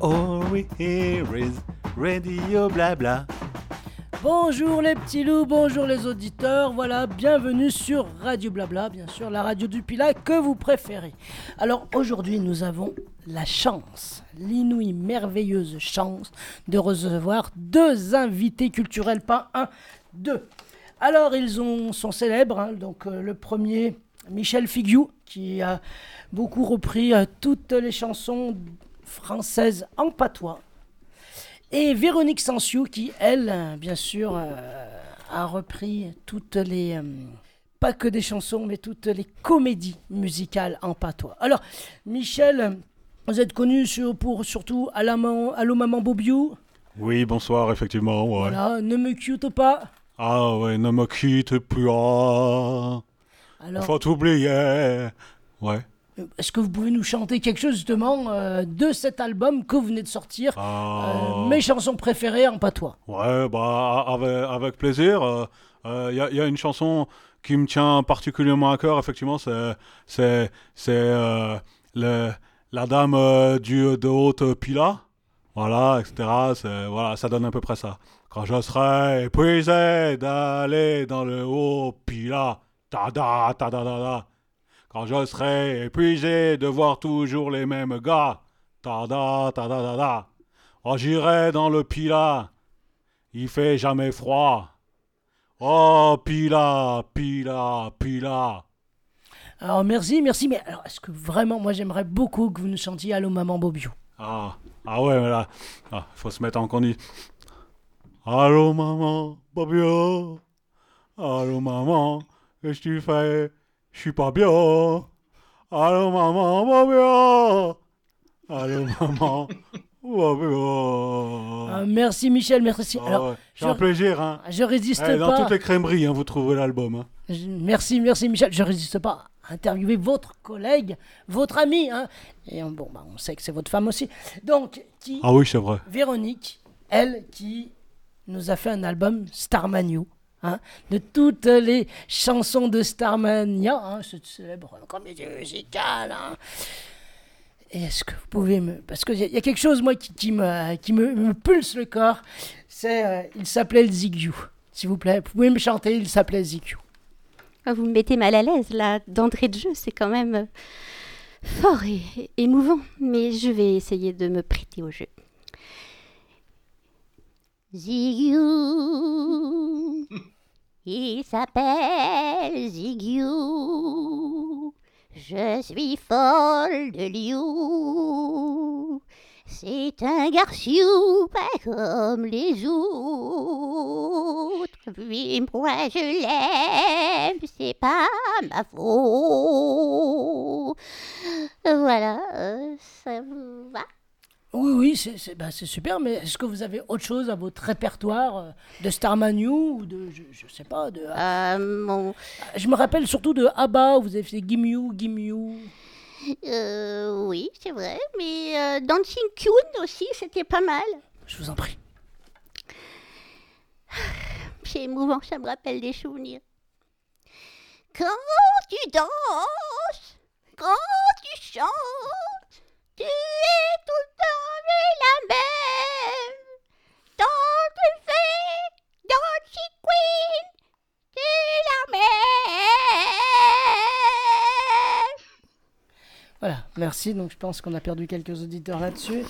All we is radio blabla. Bonjour les petits loups, bonjour les auditeurs, voilà, bienvenue sur Radio Blabla, bien sûr, la radio du Pilat que vous préférez. Alors aujourd'hui, nous avons la chance, l'inouïe merveilleuse chance de recevoir deux invités culturels, pas un, deux. Alors ils ont, sont célèbres, hein, donc euh, le premier, Michel Figuiou, qui a beaucoup repris euh, toutes les chansons françaises en patois. Et Véronique Sansiou, qui, elle, bien sûr, euh, a repris toutes les. euh, pas que des chansons, mais toutes les comédies musicales en patois. Alors, Michel, vous êtes connu sur, pour surtout Allô Allô Maman Bobiou? Oui, bonsoir, effectivement, ouais. Voilà, Ne me quitte pas. Ah ouais, ne me quitte plus. ah. Alors, Faut t'oublier. Ouais. Est-ce que vous pouvez nous chanter quelque chose justement euh, de cet album que vous venez de sortir Ah. euh, Mes chansons préférées en patois? Ouais, bah, avec, avec plaisir. Il y, a, y a une chanson qui me tient particulièrement à cœur, effectivement, c'est c'est c'est euh, le- la dame euh, du, de haute pila. Voilà, etc. Voilà, ça donne à peu près ça. Quand je serai épuisé d'aller dans le haut pila, ta da ta da da da. Quand je serai épuisé de voir toujours les mêmes gars, ta da ta da da da. Oh, j'irai dans le pila. Il fait jamais froid. Oh, pila, pila, pila. Alors merci, merci, mais alors est-ce que vraiment, moi j'aimerais beaucoup que vous nous chantiez Allô Maman Bobiou Ah, ah ouais, mais là, ah, faut se mettre en conduite. Allô, maman, Bobio. Allô, maman, qu'est-ce que tu fais? Je suis pas bien. Allô, maman, Bobio. Allô, maman, Bobio. Ah, Merci Michel, merci. Ah Alors, ouais, C'est je- un plaisir, hein. je résiste Eh, dans pas. toutes les crèmeries, hein, vous trouverez l'album. Hein. Je- Merci, merci Michel. Je résiste pas à interviewer votre collègue, votre ami. Hein. Et on- bon, bah, on sait que c'est votre femme aussi. Donc, qui, Ah oui, c'est vrai. Véronique, elle qui nous a fait un album Starmania. Hein, de toutes les chansons de Starmania, hein, cette célèbre comédie musicale. hein. Est-ce que vous pouvez me... Parce qu'il y, y a quelque chose, moi, qui, me, qui me, pulse le corps. C'est... euh, il s'appelait le. S'il vous plaît, vous pouvez me chanter, il s'appelait Ziggy. Ah, Vous me mettez mal à l'aise là, d'entrée de jeu, c'est quand même euh, fort et émouvant, mais je vais essayer de me prêter au jeu. Zigou, il s'appelle Zigou, je suis folle de liou. C'est un garçon pas comme les autres. Puis moi je l'aime, c'est pas ma faute. Voilà, euh, ça vous va? Oui, oui, c'est bah, c'est super, mais est-ce que vous avez autre chose à votre répertoire euh, de Starmania ou de, je, je sais pas, de... euh, mon, Je me rappelle surtout de Abba, où vous avez fait Gimme You, Gimme You. euh, Oui, c'est vrai, mais euh, Dancing Queen aussi, c'était pas mal. Je vous en prie. C'est émouvant, ça me rappelle des souvenirs. Quand tu danses, quand tu chantes, tu es tout le temps la même. Quand tu fais Dancing Queen, c'est la même. Voilà, merci. Donc je pense qu'on a perdu quelques auditeurs là-dessus.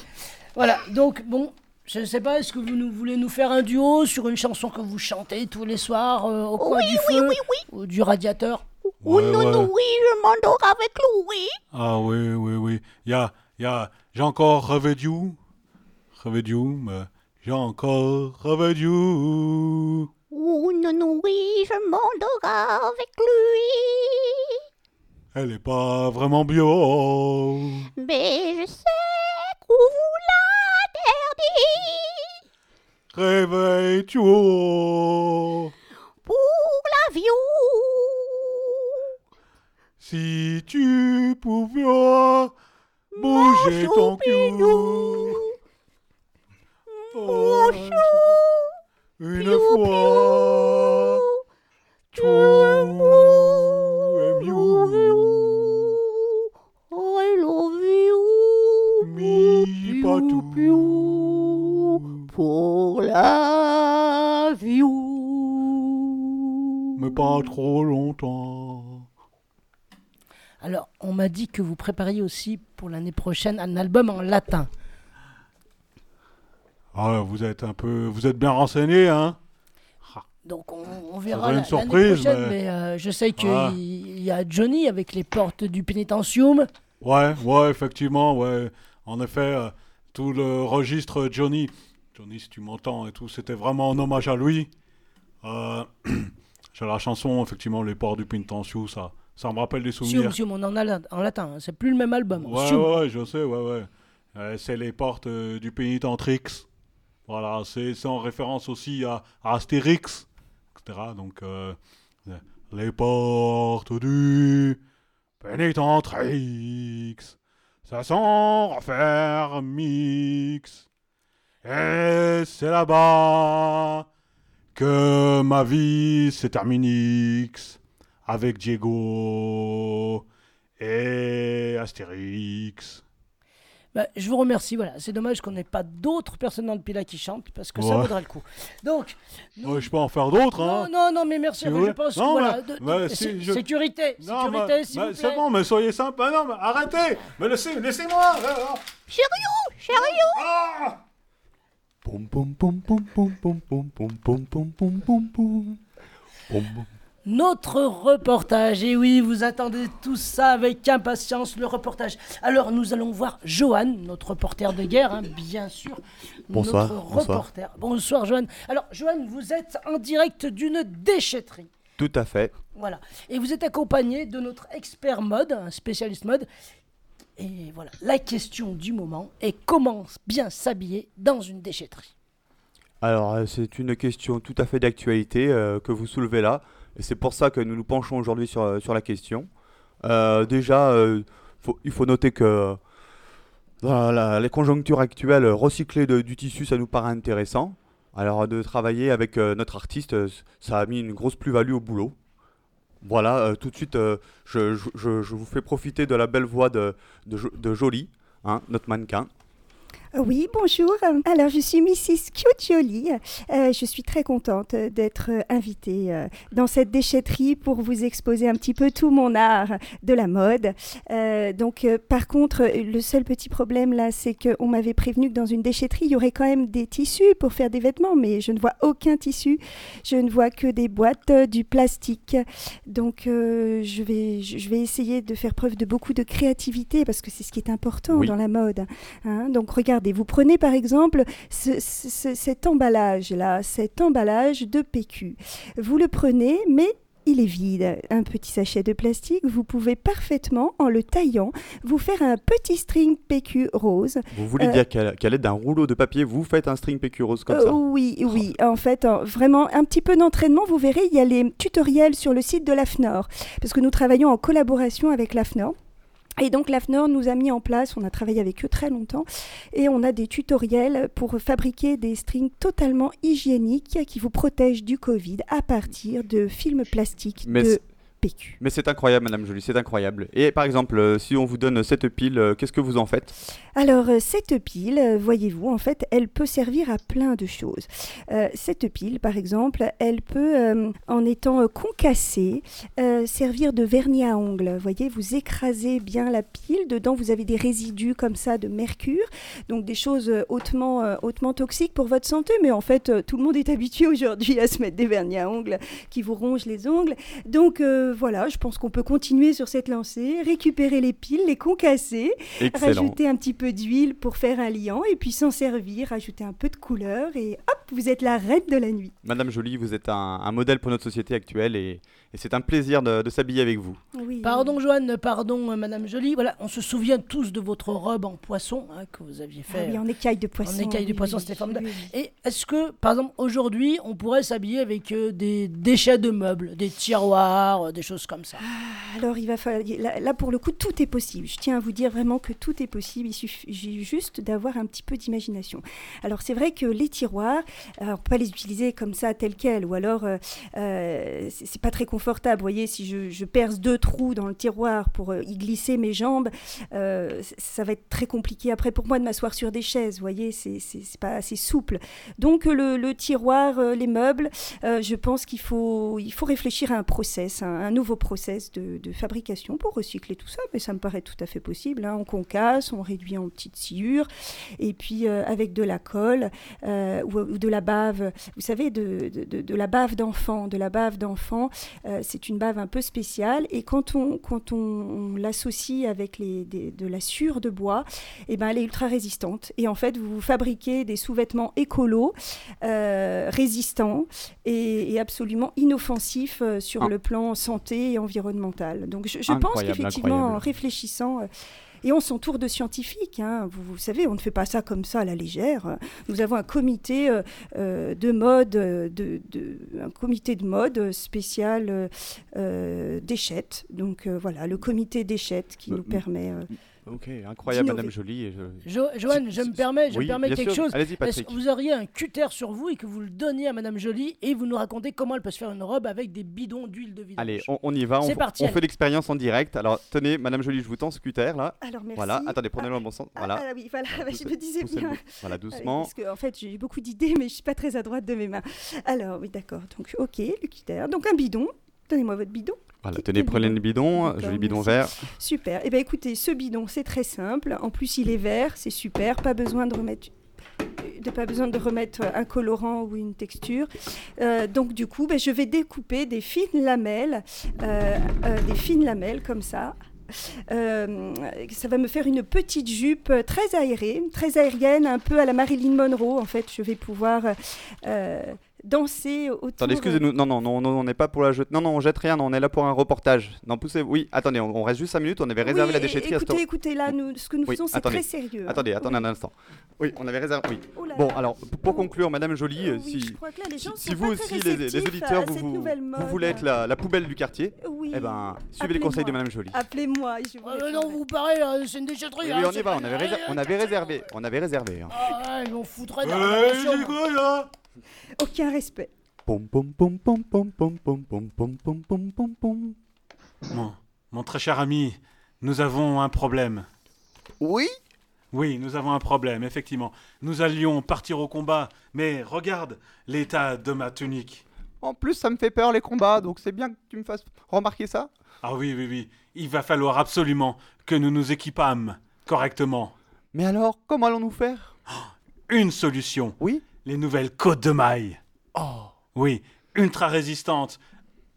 Voilà, donc bon, je ne sais pas, est-ce que vous nous, voulez nous faire un duo sur une chanson que vous chantez tous les soirs euh, au coin du oui, feu oui, oui. ou du radiateur? Oh Ouais, non, ouais. non, oui, je m'endors avec Louis. Ah oui, oui, oui. Il y a, il y a, j'ai encore rêvé de you. Rêvé de you, mais j'ai encore rêvé de you. Oh non, non, oui, je m'endors avec lui. Elle est pas vraiment bio. Mais je sais qu'on vous l'interdit Réveille-toi. pour l'avion. Si tu pouvais bouger ton cul. Oh, une piou, fois. Tout est mieux. I love you. Mi pas piou, pour l'avion. Mais pas trop longtemps. Alors, on m'a dit que vous prépariez aussi pour l'année prochaine un album en latin. Ah, vous êtes un peu, vous êtes bien renseigné, hein Donc, on, on verra une surprise, prochaine. mais- Mais, euh, je sais qu'il Ah. y a Johnny avec les portes du pénitentium. Ouais, ouais, effectivement, ouais. En effet, euh, tout le registre Johnny, Johnny, si tu m'entends et tout, c'était vraiment en hommage à lui. Euh, J'ai la chanson, effectivement, Les ports du Pénitencieux, ça, ça me rappelle des souvenirs. Sium, on en a la- en latin. hein. C'est plus le même album. Ouais, Sium. ouais, je sais, ouais, ouais. Euh, c'est les portes euh, du Pénitentrix. Voilà, c'est en référence aussi à, à Astérix, etc. Donc, euh, les portes du Pénitentrix, ça s'en refermix. Et c'est là-bas que ma vie s'est terminée avec Diego et Astérix. Bah, je vous remercie. Voilà, c'est dommage qu'on n'ait pas d'autres personnes dans le Pila qui chantent parce que ça vaudrait le coup. Donc, nous- Ouais, je peux en faire d'autres, hein. non, non, non, mais merci. Si vous je pense Non, que voilà, de- si je- sécurité, Non, sécurité, mais- s'il mais vous c'est bon, mais soyez sympa. Non, mais arrêtez Mais laissez, laissez-moi Chériou, chériou. Ah Pom pom pom pom pom pom pom pom pom pom pom pom pom. Notre reportage, et oui, vous attendez tout ça avec impatience, le reportage. Alors, nous allons voir Johan, notre reporter de guerre, hein, bien sûr. Bonsoir, Notre bonsoir. reporter. Bonsoir, Johan. Alors, Johan, vous êtes en direct d'une déchetterie. Tout à fait. Voilà. Et vous êtes accompagné de notre expert mode, un spécialiste mode. Et voilà, la question du moment est comment bien s'habiller dans une déchetterie? Alors, euh, c'est une question tout à fait d'actualité euh, que vous soulevez là. Et c'est pour ça que nous nous penchons aujourd'hui sur, euh, sur la question. Euh, déjà, euh, il faut noter que dans les conjonctures actuelles, recycler du tissu, ça nous paraît intéressant. Alors, de travailler avec notre artiste, ça a mis une grosse plus-value au boulot. Voilà, tout de suite, je, je- vous fais profiter de la belle voix de, de Jolie, hein, notre mannequin. Oui, bonjour. Alors, je suis Mrs. Cute Jolie. Euh, je suis très contente d'être invitée euh, dans cette déchetterie pour vous exposer un petit peu tout mon art de la mode. Euh, donc, euh, par contre, le seul petit problème là, c'est qu'on m'avait prévenu que dans une déchetterie, il y aurait quand même des tissus pour faire des vêtements, mais je ne vois aucun tissu. Je ne vois que des boîtes, euh, du plastique. Donc, euh, je, vais, je vais essayer de faire preuve de beaucoup de créativité parce que c'est ce qui est important Oui. dans la mode. Hein, donc regardez, vous prenez par exemple ce- ce- ce- cet emballage-là, cet emballage de PQ. Vous le prenez, mais il est vide. Un petit sachet de plastique, vous pouvez parfaitement, en le taillant, vous faire un petit string PQ rose. Vous voulez Euh, dire qu'à qu'à l'aide d'un rouleau de papier, vous faites un string PQ rose comme Euh, ça? oui, oui. En fait, en- vraiment, un petit peu d'entraînement, vous verrez, il y a les tutoriels sur le site de l'AFNOR, parce que nous travaillons en collaboration avec l'AFNOR. Et donc l'AFNOR nous a mis en place, on a travaillé avec eux très longtemps, et on a des tutoriels pour fabriquer des strings totalement hygiéniques qui vous protègent du Covid à partir de films plastiques Mais de PQ. Mais c'est incroyable, Madame Jolie, c'est incroyable. Et par exemple, euh, si on vous donne cette pile, euh, qu'est-ce que vous en faites? Alors, euh, cette pile, voyez-vous, en fait, elle peut servir à plein de choses. Euh, cette pile, par exemple, elle peut, euh, en étant concassée, euh, servir de vernis à ongles. Vous voyez, vous écrasez bien la pile. Dedans, vous avez des résidus comme ça de mercure, donc des choses hautement, hautement toxiques pour votre santé. Mais en fait, tout le monde est habitué aujourd'hui à se mettre des vernis à ongles qui vous rongent les ongles. Donc, euh, voilà, je pense qu'on peut continuer sur cette lancée, récupérer les piles, les concasser Excellent. Rajouter un petit peu d'huile pour faire un liant et puis s'en servir, rajouter un peu de couleur et hop, vous êtes la reine de la nuit. Madame Jolie, vous êtes un, un modèle pour notre société actuelle et, et c'est un plaisir de, de s'habiller avec vous. Oui. Pardon, Joanne, pardon, euh, Madame Jolie. Voilà, on se souvient tous de votre robe en poisson hein, que vous aviez Ah fait. oui, en écaille de poisson. écaille de oui, poisson, oui, c'était formidable. Et est-ce que, par exemple, aujourd'hui, on pourrait s'habiller avec euh, des déchets de meubles, des tiroirs, euh, des choses comme ça? Alors, il va falloir. Là, là, pour le coup, tout est possible. Je tiens à vous dire vraiment que tout est possible. Il suffit juste d'avoir un petit peu d'imagination. Alors, c'est vrai que les tiroirs, Alors, on peut pas les utiliser comme ça, tel quel, ou alors euh, euh, c'est c'est pas très confortable. Voyez, si je, je perce deux trous dans le tiroir pour euh, y glisser mes jambes, euh, ça va être très compliqué après pour moi de m'asseoir sur des chaises. Vous voyez, c'est pas assez souple. Donc le, tiroir, euh, les meubles, je pense qu'il faut, il faut réfléchir à un process, un, nouveau process de, fabrication pour recycler tout ça. Mais ça me paraît tout à fait possible. hein. On concasse, on réduit en petites sciures, et puis avec de la colle ou, de la bave. Vous savez, de la bave d'enfant. De la bave d'enfant, euh, c'est une bave un peu spéciale. Et quand on, quand on, on l'associe avec les, des- de la sciure de bois, eh ben, elle est ultra résistante. Et en fait, vous fabriquez des sous-vêtements écolos, euh, résistants et, et absolument inoffensifs euh, sur Ah. le plan santé et environnemental. Donc je, je pense qu'effectivement, en réfléchissant... et on s'entoure de scientifiques. hein. Vous, vous savez, on ne fait pas ça comme ça à la légère. Nous avons un comité euh, euh, de mode, euh, de, de- un comité de mode spécial euh, d'échettes. Donc euh, voilà, le comité d'échettes qui nous permet. Ok, incroyable. Madame Jolie. et je- Jo- Joanne, je me permets, je Oui, me permets quelque sûr. chose. Allez-y, Est-ce Patrick. que vous auriez un cutter sur vous et que vous le donniez à Madame Jolie et vous nous racontez comment elle peut se faire une robe avec des bidons d'huile de vidange? Allez, on, on y va. On, parti, fait l'expérience en direct. Alors, tenez, Madame Jolie, je vous tends ce cutter là. Alors merci. Voilà, attendez, prenez-le dans le bon sens. Ah, Voilà. ah oui, voilà, Voilà, je me disais bien. Voilà, Ah doucement. Parce que en fait, j'ai beaucoup d'idées, mais je suis pas très à droite de mes mains. Alors oui, d'accord. Donc ok, le cutter. Donc un bidon. Donnez-moi votre bidon. Voilà, tenez, prenez le bidon, joli bidon merci. vert. Super. Eh bien, écoutez, ce bidon, c'est très simple. En plus, il est vert, c'est super. Pas besoin de remettre de pas besoin de remettre un colorant ou une texture. Euh, donc du coup, ben, je vais découper des fines lamelles, euh, euh, des fines lamelles comme ça. Ça va me faire une petite jupe très aérée, très aérienne, un peu à la Marilyn Monroe. En fait, je vais pouvoir danser autour. Attendez, excusez-nous. Non, non, non, non, on n'est pas pour la jeter. Non, non, on jette rien. Non, on est là pour un reportage. Non, poussez. Oui, attendez, on, on reste juste 5 minutes. On avait réservé Oui, la déchetterie à ce Écoutez, écoutez, là, nous, ce que nous Oui, faisons, c'est attendez. très sérieux. hein. Attendez, attendez Oui. un instant. Oui, on avait réservé. Oui. Oh là Bon, alors, pour conclure, Madame Jolie, euh, Oui, si, je crois que là, les si, gens si vous aussi, les, les auditeurs, à vous, vous, voulez être la, la poubelle du quartier, Oui. eh ben, suivez les conseils de. Madame Jolie. Appelez-moi. Ah, non, vous parlez, euh, c'est une déchetterie. Oui, on y va. On avait, une- réser- on avait réservé. On avait réservé. Ah, ils m'en foutraient Aucun respect. Pom pom pom pom pom pom pom pom pom pom pom pom pom. Mon, mon très cher ami, nous avons un problème. Oui. Oui, nous avons un problème, effectivement. Nous allions partir au combat, mais regarde l'état de ma tunique. En plus, ça me fait peur les combats, donc c'est bien que tu me fasses remarquer ça. Ah oui, oui, oui. Il va falloir absolument que nous nous équipâmes correctement. Mais alors, comment allons-nous faire Une solution. Oui. Les nouvelles côtes de mailles. Oh. Oui, ultra résistantes,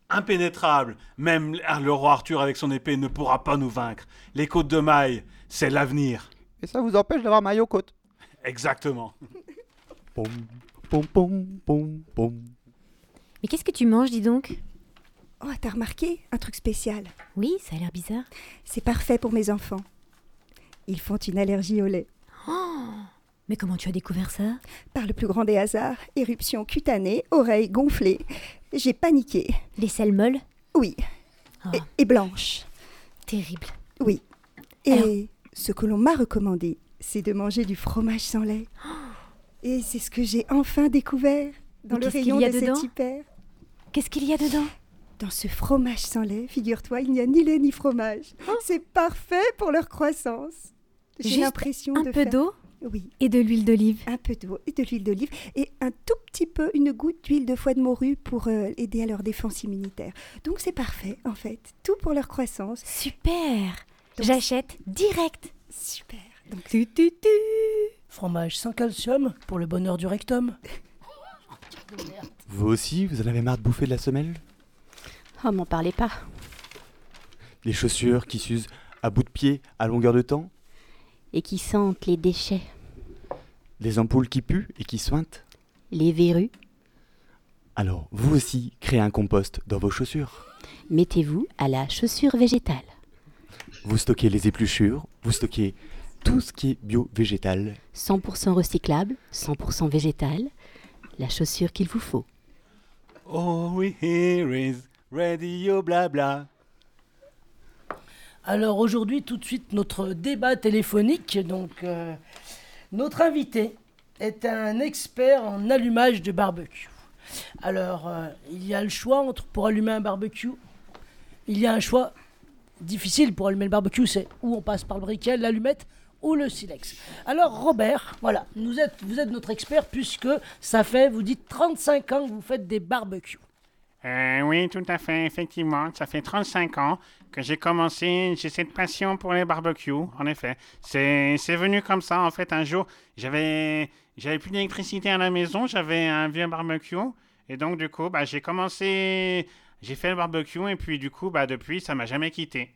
impénétrables. Même le roi Arthur avec son épée ne pourra pas nous vaincre. Les côtes de mailles, c'est l'avenir. Et ça vous empêche d'avoir maillot côte. Exactement. Pom pom pom pom pom. Mais qu'est-ce que tu manges, dis donc? Oh, t'as remarqué? Un truc spécial. Oui, ça a l'air bizarre. C'est parfait pour mes enfants. Ils font une allergie au lait. Mais comment tu as découvert ça? Par le plus grand des hasards, éruption cutanée, oreilles gonflées. J'ai paniqué. Les selles molles? Oui. Ah. Et, et blanche. Terrible. Oui. Et Alors ce que l'on m'a recommandé, c'est de manger du fromage sans lait. Et c'est ce que j'ai enfin découvert dans Mais le rayon de cet hyper. Qu'est-ce qu'il y a dedans? Dans ce fromage sans lait, figure-toi, il n'y a ni lait ni fromage. C'est parfait pour leur croissance. J'ai l'impression Un de peu faire- d'eau? Oui, et de l'huile d'olive. un peu d'eau et de l'huile d'olive et un tout petit peu, une goutte d'huile de foie de morue pour euh, aider à leur défense immunitaire. Donc c'est parfait en fait, tout pour leur croissance. Super J'achète direct Super. Donc Tu, tu, tu. Fromage sans calcium pour le bonheur du rectum. Vous aussi, vous en avez marre de bouffer de la semelle? Oh, m'en parlez pas. Les chaussures qui s'usent à bout de pied à longueur de temps? Et qui sentent les déchets, Les ampoules qui puent et qui sointent les verrues. Alors, vous aussi, créez un compost dans vos chaussures. Mettez-vous à la chaussure végétale. Vous stockez les épluchures, vous stockez tout ce qui est bio-végétal. 100% recyclable, 100% végétal. La chaussure qu'il vous faut. Oh, we here is radio blabla. Alors aujourd'hui, tout de suite, notre débat téléphonique. Donc, euh, notre invité est un expert en allumage de barbecue. Alors, euh, il y a le choix entre pour allumer un barbecue. Il y a un choix difficile pour allumer le barbecue, c'est où on passe par le briquet, l'allumette ou le silex. Alors Robert, voilà, vous êtes, vous êtes notre expert puisque ça fait, vous dites 35 ans que vous faites des barbecues. Euh, oui, tout à fait, effectivement. Ça fait 35 ans que j'ai commencé, j'ai cette passion pour les barbecues, en effet. C'est, c'est venu comme ça, en fait, un jour, j'avais, j'avais plus d'électricité à la maison, j'avais un vieux barbecue, et donc, du coup, bah, j'ai commencé, j'ai fait le barbecue, et puis, du coup, bah, depuis, ça m'a jamais quitté.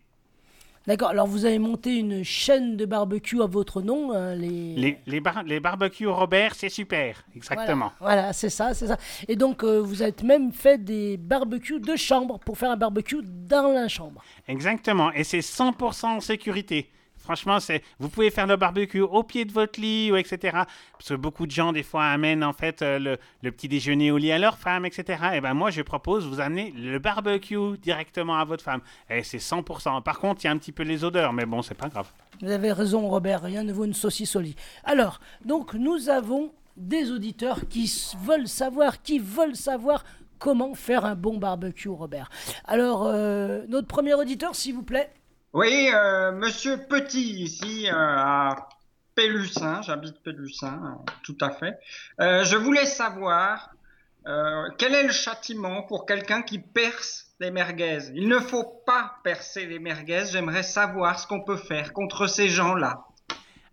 D'accord, alors vous avez monté une chaîne de barbecue à votre nom, hein, les... Les, les, bar- les barbecues Robert, c'est super, exactement. Voilà, voilà, c'est ça, c'est ça. Et donc euh, vous avez même fait des barbecues de chambre pour faire un barbecue dans la chambre. Exactement, et c'est 100% en sécurité. Franchement, c'est, vous pouvez faire le barbecue au pied de votre lit, ou etc. Parce que beaucoup de gens, des fois, amènent en fait euh, le, petit déjeuner au lit à leur femme, etc. Et ben moi, je propose, vous amener le barbecue directement à votre femme. Et c'est 100%. Par contre, il y a un petit peu les odeurs, mais bon, c'est pas grave. Vous avez raison Robert, rien ne vaut une saucisse au lit. Alors, donc nous avons des auditeurs qui veulent savoir, qui veulent savoir comment faire un bon barbecue Robert. Alors, euh, notre premier auditeur, s'il vous plaît. Oui, euh, Monsieur Petit ici euh, à Pélussin, j'habite Pélussin, euh, tout à fait. Je voulais savoir quel est le châtiment pour quelqu'un qui perce les merguez? Il ne faut pas percer les merguez. J'aimerais savoir ce qu'on peut faire contre ces gens-là.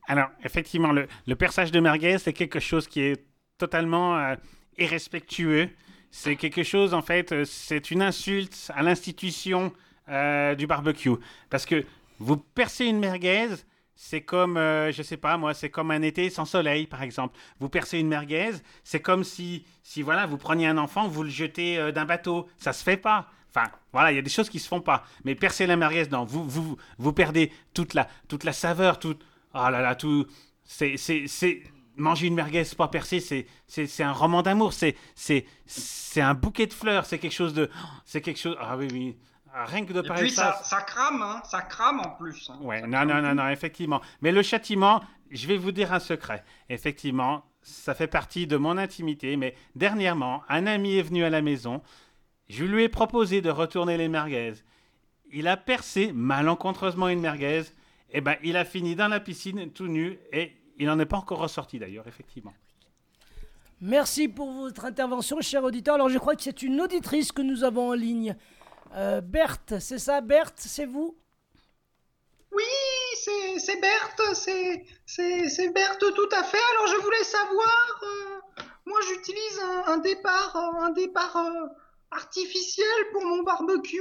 Alors, effectivement, le, le perçage de merguez, c'est quelque chose qui est totalement irrespectueux. C'est quelque chose, en fait, c'est une insulte à l'institution euh, du barbecue. Parce que vous percez une merguez, c'est comme, euh, je sais pas moi, c'est comme un été sans soleil, par exemple. Vous percez une merguez, c'est comme si, si voilà, vous preniez un enfant, vous le jetez euh, d'un bateau. Ça se fait pas. Enfin, voilà, il y a des choses qui se font pas. Mais percer la merguez, non, vous, vous, vous perdez toute la, toute la saveur, tout, oh là là, tout, c'est, c'est, c'est, manger une merguez pas percée, c'est, c'est, c'est un roman d'amour, c'est, c'est, c'est un bouquet de fleurs, c'est quelque chose de, c'est quelque chose, ah oui, oui, rien que de Et parler puis ça, ça crame, hein, ça crame en plus. hein. Ouais, non, non, non, non, effectivement. Mais le châtiment, je vais vous dire un secret. Effectivement, ça fait partie de mon intimité, mais dernièrement, un ami est venu à la maison. Je lui ai proposé de retourner les merguez. Il a percé malencontreusement une merguez. Et ben, il a fini dans la piscine tout nu et il n'en est pas encore ressorti d'ailleurs, effectivement. Merci pour votre intervention, cher auditeur. Alors, je crois que c'est une auditrice que nous avons en ligne. Euh, Berthe, c'est ça, Berthe, c'est vous? Oui, c'est Berthe, c'est Berthe tout à fait. Alors je voulais savoir, euh, moi j'utilise un, départ un départ euh, artificiel pour mon barbecue.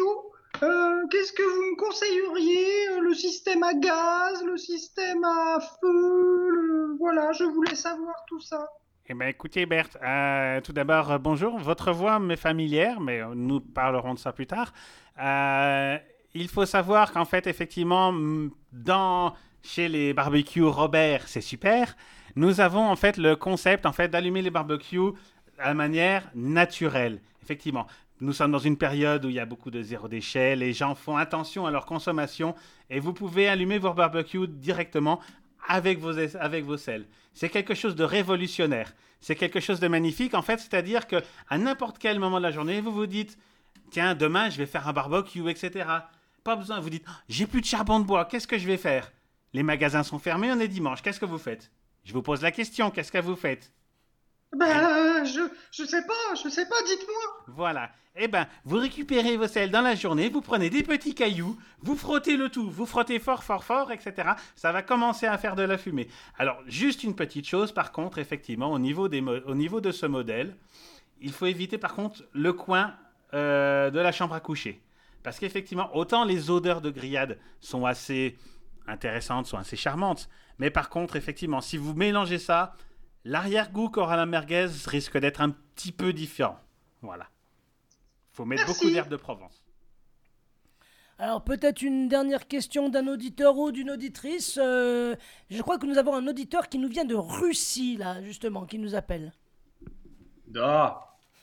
Qu'est-ce que vous me conseilleriez? Le système à gaz, le système à feu, voilà, je voulais savoir tout ça. Eh bien, écoutez, Berthe, euh, tout d'abord, euh, bonjour. Votre voix m'est familière, mais euh, nous parlerons de ça plus tard. Il faut savoir qu'en fait, effectivement, dans, chez les barbecues Robert, c'est super. Nous avons en fait le concept en fait d'allumer les barbecues à manière naturelle. Effectivement, nous sommes dans une période où il y a beaucoup de zéro déchet. Les gens font attention à leur consommation et vous pouvez allumer vos barbecues directement avec vos, avec vos sels. C'est quelque chose de révolutionnaire. C'est quelque chose de magnifique, en fait, c'est-à-dire que à n'importe quel moment de la journée, vous vous dites, tiens, demain, je vais faire un barbecue, etc. Pas besoin, vous dites, Oh, j'ai plus de charbon de bois, qu'est-ce que je vais faire? Les magasins sont fermés, on est dimanche, qu'est-ce que vous faites? Je vous pose la question, qu'est-ce que vous faites? Ben je je sais pas, je sais pas, dites-moi. Voilà. Eh ben, vous récupérez vos sels dans la journée, vous prenez des petits cailloux, vous frottez le tout, vous frottez fort, fort, fort, etc. Ça va commencer à faire de la fumée. Alors, juste une petite chose, par contre, effectivement, au niveau, des au niveau de ce modèle, il faut éviter, par contre, le coin euh, de la chambre à coucher. Parce qu'effectivement, autant les odeurs de grillade sont assez intéressantes, sont assez charmantes, mais par contre, effectivement, si vous mélangez ça, l'arrière-goût qu'aura la merguez risque d'être un petit peu différent. Voilà. Faut mettre Merci. beaucoup d'herbes de Provence. Alors, peut-être une dernière question d'un auditeur ou d'une auditrice. Euh, je crois que nous avons un auditeur qui nous vient de Russie, là, justement, qui nous appelle. Da,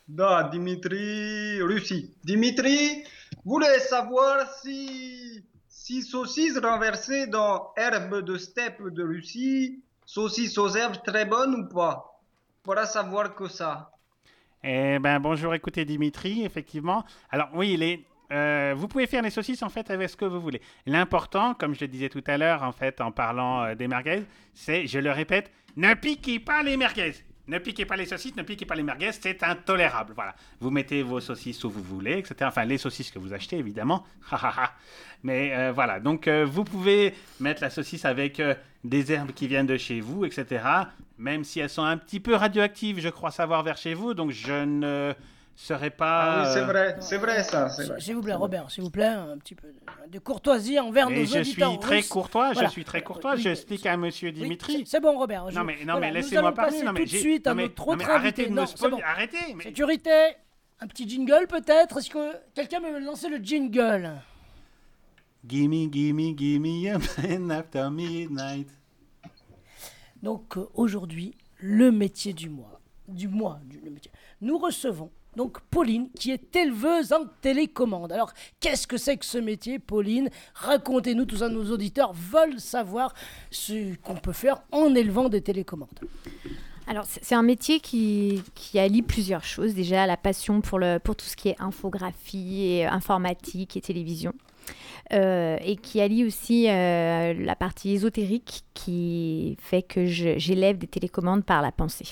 da, Dimitri, Russie. Dimitri voulait savoir si, si saucisse renversée dans herbe de steppe de Russie, saucisse aux herbes très bonne ou pas? voilà savoir que ça. Eh ben bonjour, écoutez Dimitri, effectivement. Alors oui, les, euh, vous pouvez faire les saucisses en fait avec ce que vous voulez. L'important, comme je le disais tout à l'heure en fait en parlant euh, des merguez, c'est, je le répète, ne piquez pas les merguez. Ne piquez pas les saucisses, ne piquez pas les merguez, c'est intolérable. Voilà. Vous mettez vos saucisses où vous voulez, etc. Enfin, les saucisses que vous achetez, évidemment. Mais euh, voilà. Donc, vous pouvez mettre la saucisse avec des herbes qui viennent de chez vous, etc. Même si elles sont un petit peu radioactives, je crois savoir, vers chez vous. Donc, je ne serai pas. Ah oui, c'est euh, vrai, c'est vrai ça. S'il vous plaît, Robert, s'il vous plaît, un petit peu de, de courtoisie envers Mais nos je auditeurs. suis très russes. courtois, Voilà. je suis très courtois. J'explique à monsieur Dimitri. c'est- c'est bon, Robert. je- Non mais, non, voilà, mais laissez-moi parler. Non, mais tout de suite non, à mais- notre non, autre mais arrêtez invité. de Non, me spoiler. bon. Arrêtez. mais- Sécurité, un petit jingle peut-être Est-ce que quelqu'un me lancer le jingle? Gimme, gimme, gimme a man after midnight. Donc euh, aujourd'hui, le métier du mois. Du mois, du, le métier. Nous recevons donc Pauline qui est éleveuse en télécommande. Alors qu'est-ce que c'est que ce métier, Pauline? Racontez-nous, tous ça, nos auditeurs veulent savoir ce qu'on peut faire en élevant des télécommandes. Alors, c'est un métier qui, qui allie plusieurs choses. Déjà, la passion pour, le, pour tout ce qui est infographie, et informatique et télévision. Euh, et qui allie aussi euh, la partie ésotérique qui fait que j'élève des télécommandes par la pensée.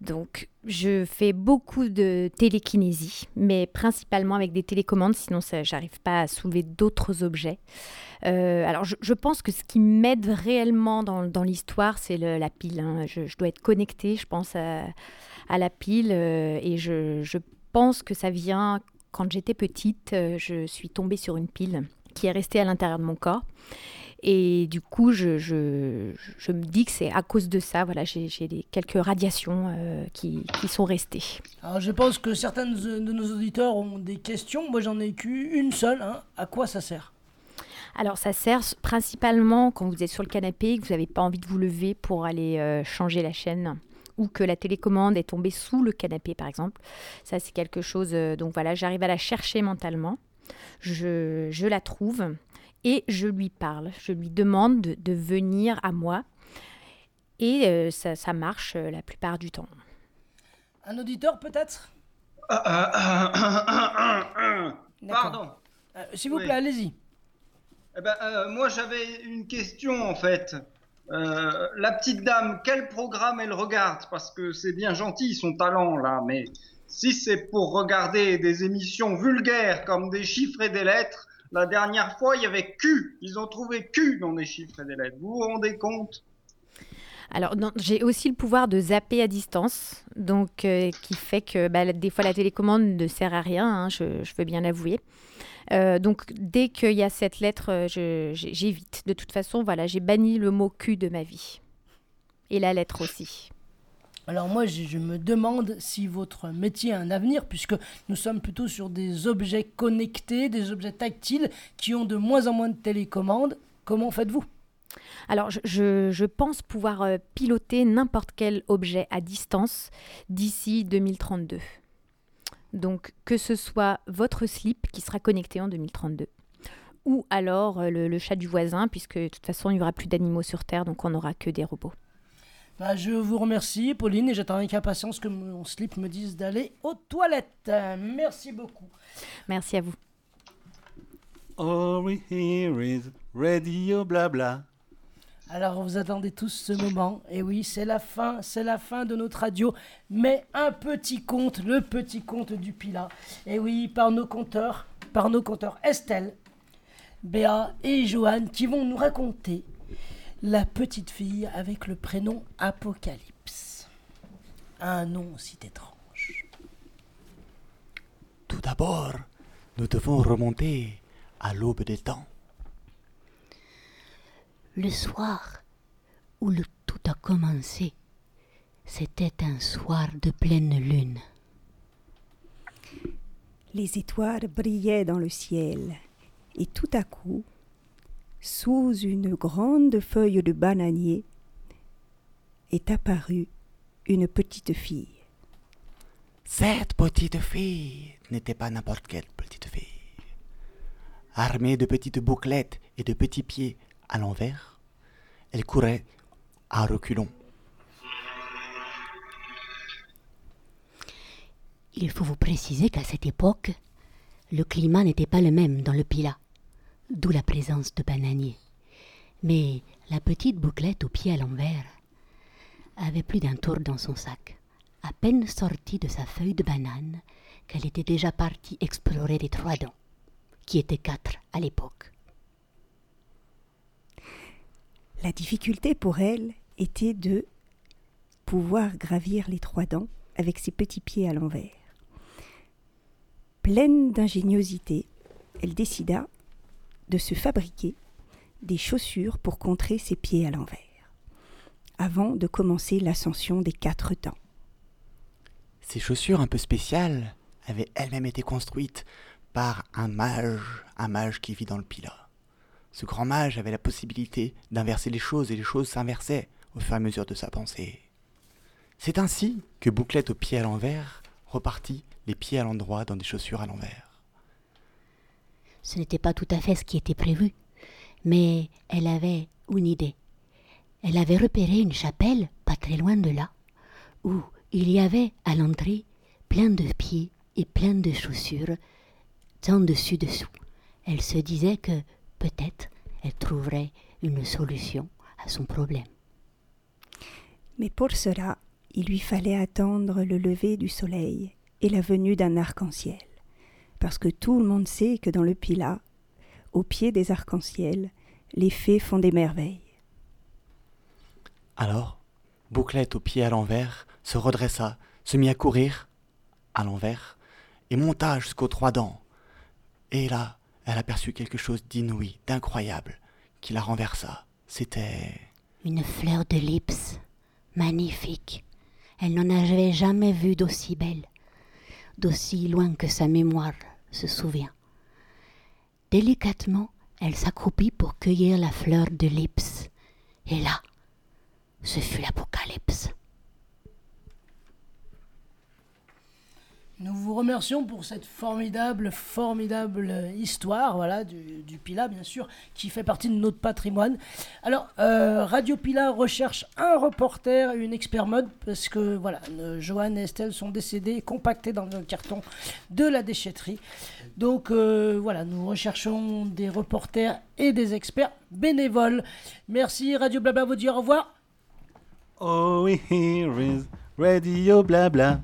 Donc, je fais beaucoup de télékinésie, mais principalement avec des télécommandes, sinon j'arrive pas à soulever d'autres objets. Euh, alors, je, pense que ce qui m'aide réellement dans, l'histoire, c'est la pile. hein. Je, dois être connectée, je pense, à, la pile. et je pense que ça vient quand j'étais petite. euh, je suis tombée sur une pile qui est restée à l'intérieur de mon corps. Et du coup, je, je- je me dis que c'est à cause de ça. Voilà, j'ai j'ai des, quelques radiations euh, qui, qui sont restées. Alors je pense que certains de nos auditeurs ont des questions. Moi j'en ai qu'une seule. hein. À quoi ça sert? Alors, ça sert principalement quand vous êtes sur le canapé et que vous n'avez pas envie de vous lever pour aller euh, changer la chaîne ou que la télécommande est tombée sous le canapé, par exemple. Ça, c'est quelque chose. euh, donc voilà, j'arrive à la chercher mentalement. Je, je la trouve et je lui parle. Je lui demande de, de venir à moi. Et euh, ça, ça marche euh, la plupart du temps. Un auditeur peut-être? D'accord. Pardon. Euh, S'il vous Oui. plaît, allez-y. Eh ben, euh, moi, j'avais une question en fait. Euh, la petite dame, quel programme elle regarde? Parce que c'est bien gentil son talent là, mais si c'est pour regarder des émissions vulgaires comme des chiffres et des lettres, la dernière fois il y avait Q. Ils ont trouvé Q dans des chiffres et des lettres. Vous vous rendez compte? Alors, j'ai aussi le pouvoir de zapper à distance, donc euh, qui fait que bah, des fois la télécommande ne sert à rien, hein, je veux bien l'avouer. Euh, donc, dès qu'il y a cette lettre, euh, j'évite. De toute façon, voilà, j'ai banni le mot cul de ma vie. Et la lettre aussi. Alors moi, je, je me demande si votre métier a un avenir, puisque nous sommes plutôt sur des objets connectés, des objets tactiles qui ont de moins en moins de télécommandes. Comment faites-vous? Alors, je, je- je pense pouvoir euh, piloter n'importe quel objet à distance d'ici 2032. Donc, que ce soit votre slip qui sera connecté en 2032, ou alors euh, le, le chat du voisin, puisque de toute façon, il n'y aura plus d'animaux sur Terre, donc on n'aura que des robots. Bah, Je vous remercie, Pauline, et j'attends avec impatience que mon slip me dise d'aller aux toilettes. Merci beaucoup. Merci à vous. All we hear is radio blabla. Alors vous attendez tous ce moment. Et oui, c'est la fin, c'est la fin de notre radio. Mais un petit conte, le petit conte du Pilat. Et oui, par nos conteurs, par nos conteurs Estelle, Béa et Joanne qui vont nous raconter la petite fille avec le prénom Apocalypse. Un nom si étrange. Tout d'abord, nous devons remonter à l'aube des temps. Le soir où le tout a commencé, c'était un soir de pleine lune. Les étoiles brillaient dans le ciel, et tout à coup, sous une grande feuille de bananier, est apparue une petite fille. Cette petite fille n'était pas n'importe quelle petite fille. Armée de petites bouclettes et de petits pieds à l'envers, elle courait à reculons. Il faut vous préciser qu'à cette époque, le climat n'était pas le même dans le Pila, d'où la présence de bananiers. Mais la petite bouclette au pied à l'envers avait plus d'un tour dans son sac. À peine sortie de sa feuille de banane, qu'elle était déjà partie explorer les trois dents, qui étaient quatre à l'époque. La difficulté pour elle était de pouvoir gravir les trois dents avec ses petits pieds à l'envers. Pleine d'ingéniosité, elle décida de se fabriquer des chaussures pour contrer ses pieds à l'envers, avant de commencer l'ascension des quatre dents. Ces chaussures un peu spéciales avaient elles-mêmes été construites par un mage, un mage qui vit dans le Pila. Ce grand mage avait la possibilité d'inverser les choses et les choses s'inversaient au fur et à mesure de sa pensée. C'est ainsi que Bouclette au pied à l'envers repartit les pieds à l'endroit dans des chaussures à l'envers. Ce n'était pas tout à fait ce qui était prévu, mais elle avait une idée. Elle avait repéré une chapelle pas très loin de là, où il y avait à l'entrée plein de pieds et plein de chaussures, sans dessus-dessous. Elle se disait que peut-être elle trouverait une solution à son problème. Mais pour cela, il lui fallait attendre le lever du soleil et la venue d'un arc-en-ciel. Parce que tout le monde sait que dans le Pila, au pied des arcs-en-ciel, les fées font des merveilles. Alors, Bouclette au pied à l'envers se redressa, se mit à courir à l'envers et monta jusqu'aux trois dents. Et là, elle aperçut quelque chose d'inouï, d'incroyable, qui la renversa. C'était Une fleur de lips, magnifique. Elle n'en avait jamais vu d'aussi belle, d'aussi loin que sa mémoire se souvient. Délicatement, elle s'accroupit pour cueillir la fleur de lips. Et là, ce fut l'apocalypse. Nous vous remercions pour cette formidable, formidable histoire, du, Pila, bien sûr, qui fait partie de notre patrimoine. Alors, euh, Radio Pila recherche un reporter une expert mode, parce que, voilà, euh, Johan et Estelle sont décédés, compactés dans le carton de la déchetterie. Donc, euh, voilà, nous recherchons des reporters et des experts bénévoles. Merci, Radio Blabla, vous dire au revoir. Oh, here is Radio Blabla.